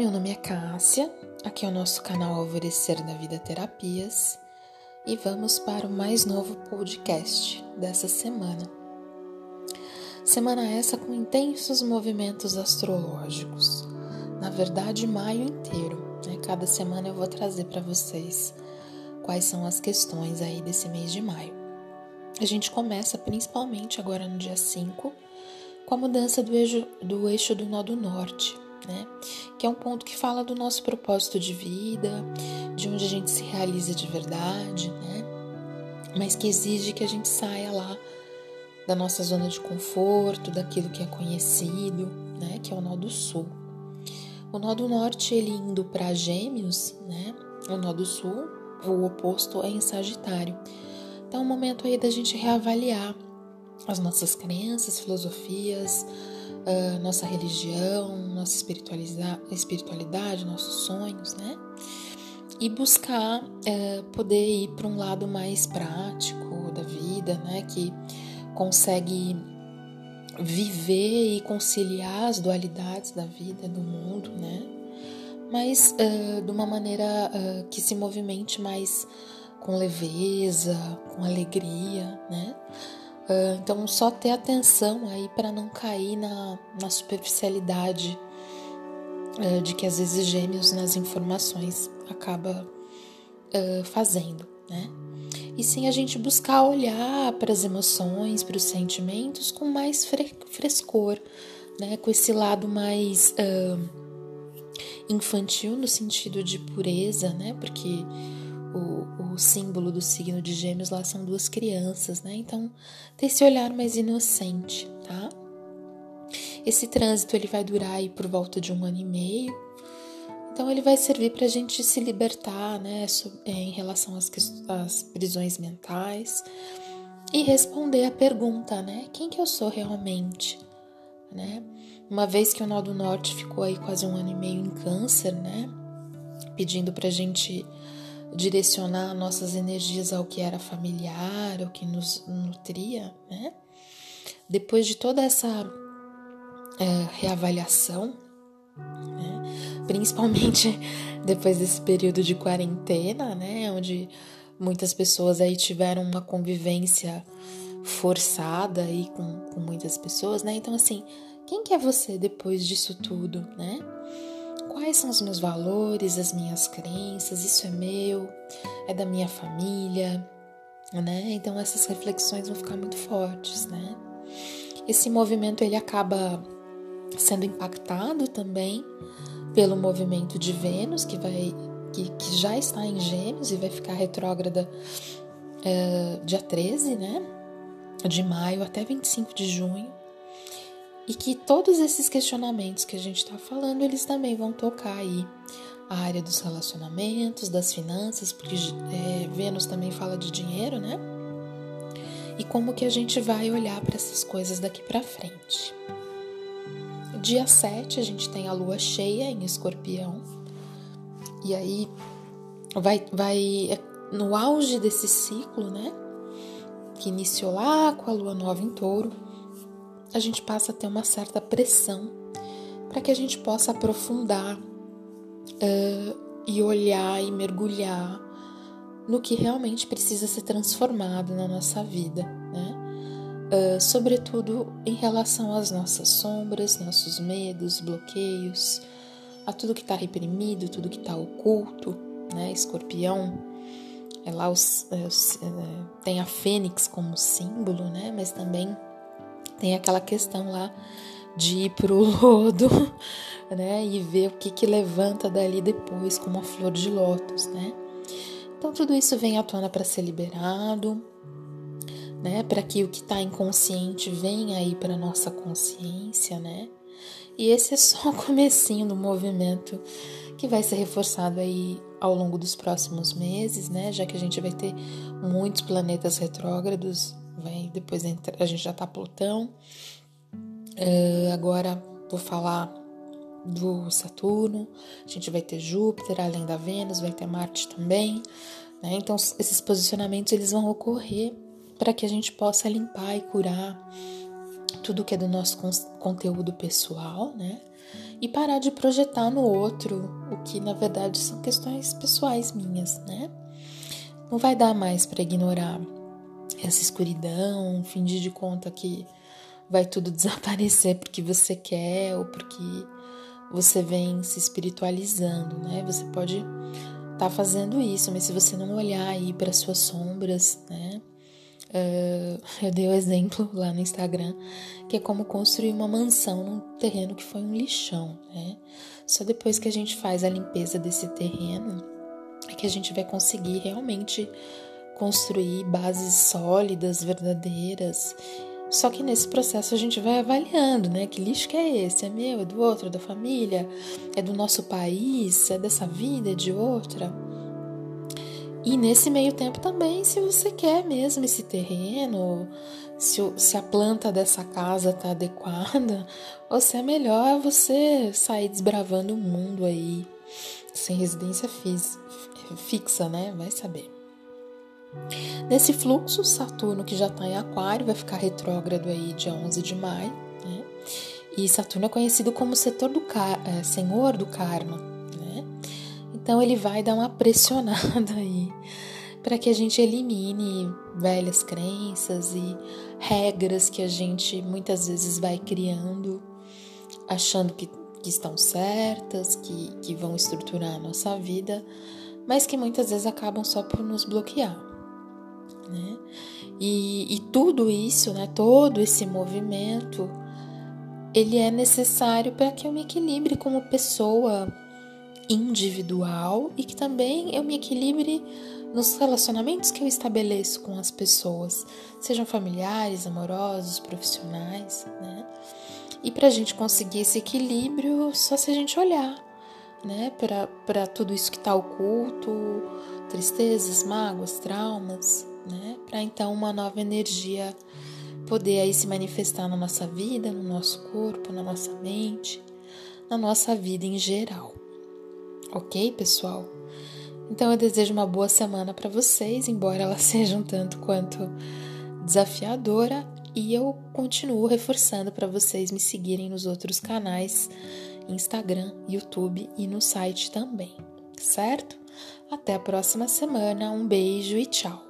meu nome é Cássia, aqui é o nosso canal Alvorecer da Vida Terapias e vamos para o mais novo podcast dessa semana. Semana essa com intensos movimentos astrológicos, na verdade, maio inteiro. Né? Cada semana eu vou trazer para vocês quais são as questões aí desse mês de maio. A gente começa principalmente agora no dia 5 com a mudança do eixo do, eixo do nó do norte né? Que é um ponto que fala do nosso propósito de vida, de onde a gente se realiza de verdade, né? Mas que exige que a gente saia lá da nossa zona de conforto, daquilo que é conhecido, né? Que é o nó do sul. O nó do norte, ele indo para Gêmeos, né? O nó do sul, o oposto é em Sagitário. Então é um momento aí da gente reavaliar as nossas crenças, filosofias, nossa religião, nossa espiritualidade, nossos sonhos, né? E buscar uh, poder ir para um lado mais prático da vida, né? Que consegue viver e conciliar as dualidades da vida, do mundo, né? Mas uh, de uma maneira uh, que se movimente mais com leveza, com alegria, né? Uh, então, só ter atenção aí para não cair na, na superficialidade uh, de que às vezes gêmeos nas informações acaba uh, fazendo, né? E sim a gente buscar olhar para as emoções, para os sentimentos com mais fre frescor, né? Com esse lado mais infantil no sentido de pureza, né? Porque o, símbolo do signo de Gêmeos lá são duas crianças, né? Então, ter esse olhar mais inocente, tá? Esse trânsito ele vai durar aí por volta de um ano e meio. Então, ele vai servir para a gente se libertar, né? É, em relação às, às prisões mentais e responder a pergunta, né? Quem que eu sou realmente, né? Uma vez que o Nó do Norte ficou aí quase um ano e meio em câncer, né? Pedindo para a gente direcionar nossas energias ao que era familiar, ao que nos nutria, né? Depois de toda essa é, reavaliação, né? principalmente depois desse período de quarentena, né? Onde muitas pessoas aí tiveram uma convivência forçada aí com, com muitas pessoas, né? Então, assim, quem que é você depois disso tudo, né? Quais são os meus valores, as minhas crenças? Isso é meu, é da minha família, né? Então essas reflexões vão ficar muito fortes, né? Esse movimento ele acaba sendo impactado também pelo movimento de Vênus que vai que, que já está em Gêmeos e vai ficar retrógrada é, dia 13, né? De maio até 25 de junho. E que todos esses questionamentos que a gente está falando, eles também vão tocar aí a área dos relacionamentos, das finanças, porque é, Vênus também fala de dinheiro, né? E como que a gente vai olhar para essas coisas daqui para frente. Dia 7 a gente tem a lua cheia em escorpião. E aí vai, vai é no auge desse ciclo, né? Que iniciou lá com a lua nova em touro a gente passa a ter uma certa pressão para que a gente possa aprofundar uh, e olhar e mergulhar no que realmente precisa ser transformado na nossa vida, né? Uh, sobretudo em relação às nossas sombras, nossos medos, bloqueios, a tudo que está reprimido, tudo que está oculto, né? Escorpião, é lá é, os, é, tem a fênix como símbolo, né? Mas também tem aquela questão lá de ir pro lodo, né, e ver o que que levanta dali depois, como a flor de lótus, né? Então tudo isso vem à tona para ser liberado, né, para que o que está inconsciente venha aí para nossa consciência, né? E esse é só o comecinho do movimento que vai ser reforçado aí ao longo dos próximos meses, né? Já que a gente vai ter muitos planetas retrógrados Depois entra, a gente já tá Plutão. Uh, agora vou falar do Saturno. A gente vai ter Júpiter, além da Vênus, vai ter Marte também. Né? Então esses posicionamentos eles vão ocorrer para que a gente possa limpar e curar tudo que é do nosso conteúdo pessoal, né? e parar de projetar no outro o que na verdade são questões pessoais minhas, né? Não vai dar mais para ignorar essa escuridão, fingir de conta que vai tudo desaparecer porque você quer ou porque você vem se espiritualizando, né? Você pode estar tá fazendo isso, mas se você não olhar aí para suas sombras, né? Uh, eu dei o um exemplo lá no Instagram que é como construir uma mansão num terreno que foi um lixão, né? Só depois que a gente faz a limpeza desse terreno é que a gente vai conseguir realmente construir bases sólidas, verdadeiras só que nesse processo a gente vai avaliando, né? Que lixo que é esse? É meu, é do outro, é da família, é do nosso país, é dessa vida, é de outra. E nesse meio tempo também, se você quer mesmo esse terreno, se, se a planta dessa casa tá adequada, ou se é melhor você sair desbravando o mundo aí, sem residência fixa, né? Vai saber. Nesse fluxo, Saturno, que já está em Aquário, vai ficar retrógrado aí dia 11 de maio, né? E Saturno é conhecido como setor do é, senhor do karma, né? Então ele vai dar uma pressionada aí para que a gente elimine velhas crenças e regras que a gente muitas vezes vai criando, achando que, que estão certas, que, que vão estruturar a nossa vida, mas que muitas vezes acabam só por nos bloquear né? E, e tudo isso, né? Todo esse movimento, ele é necessário para que eu me equilibre como pessoa individual e que também eu me equilibre nos relacionamentos que eu estabeleço com as pessoas, sejam familiares, amorosos, profissionais, né? E para a gente conseguir esse equilíbrio, só se a gente olhar, né, para tudo isso que está oculto, tristezas, mágoas, traumas, né? Para então uma nova energia poder aí se manifestar na nossa vida, no nosso corpo, na nossa mente, na nossa vida em geral. Ok, pessoal? Então eu desejo uma boa semana para vocês, embora ela seja um tanto quanto desafiadora, e eu continuo reforçando para vocês me seguirem nos outros canais, Instagram, YouTube e no site também, certo? Até a próxima semana, um beijo e tchau!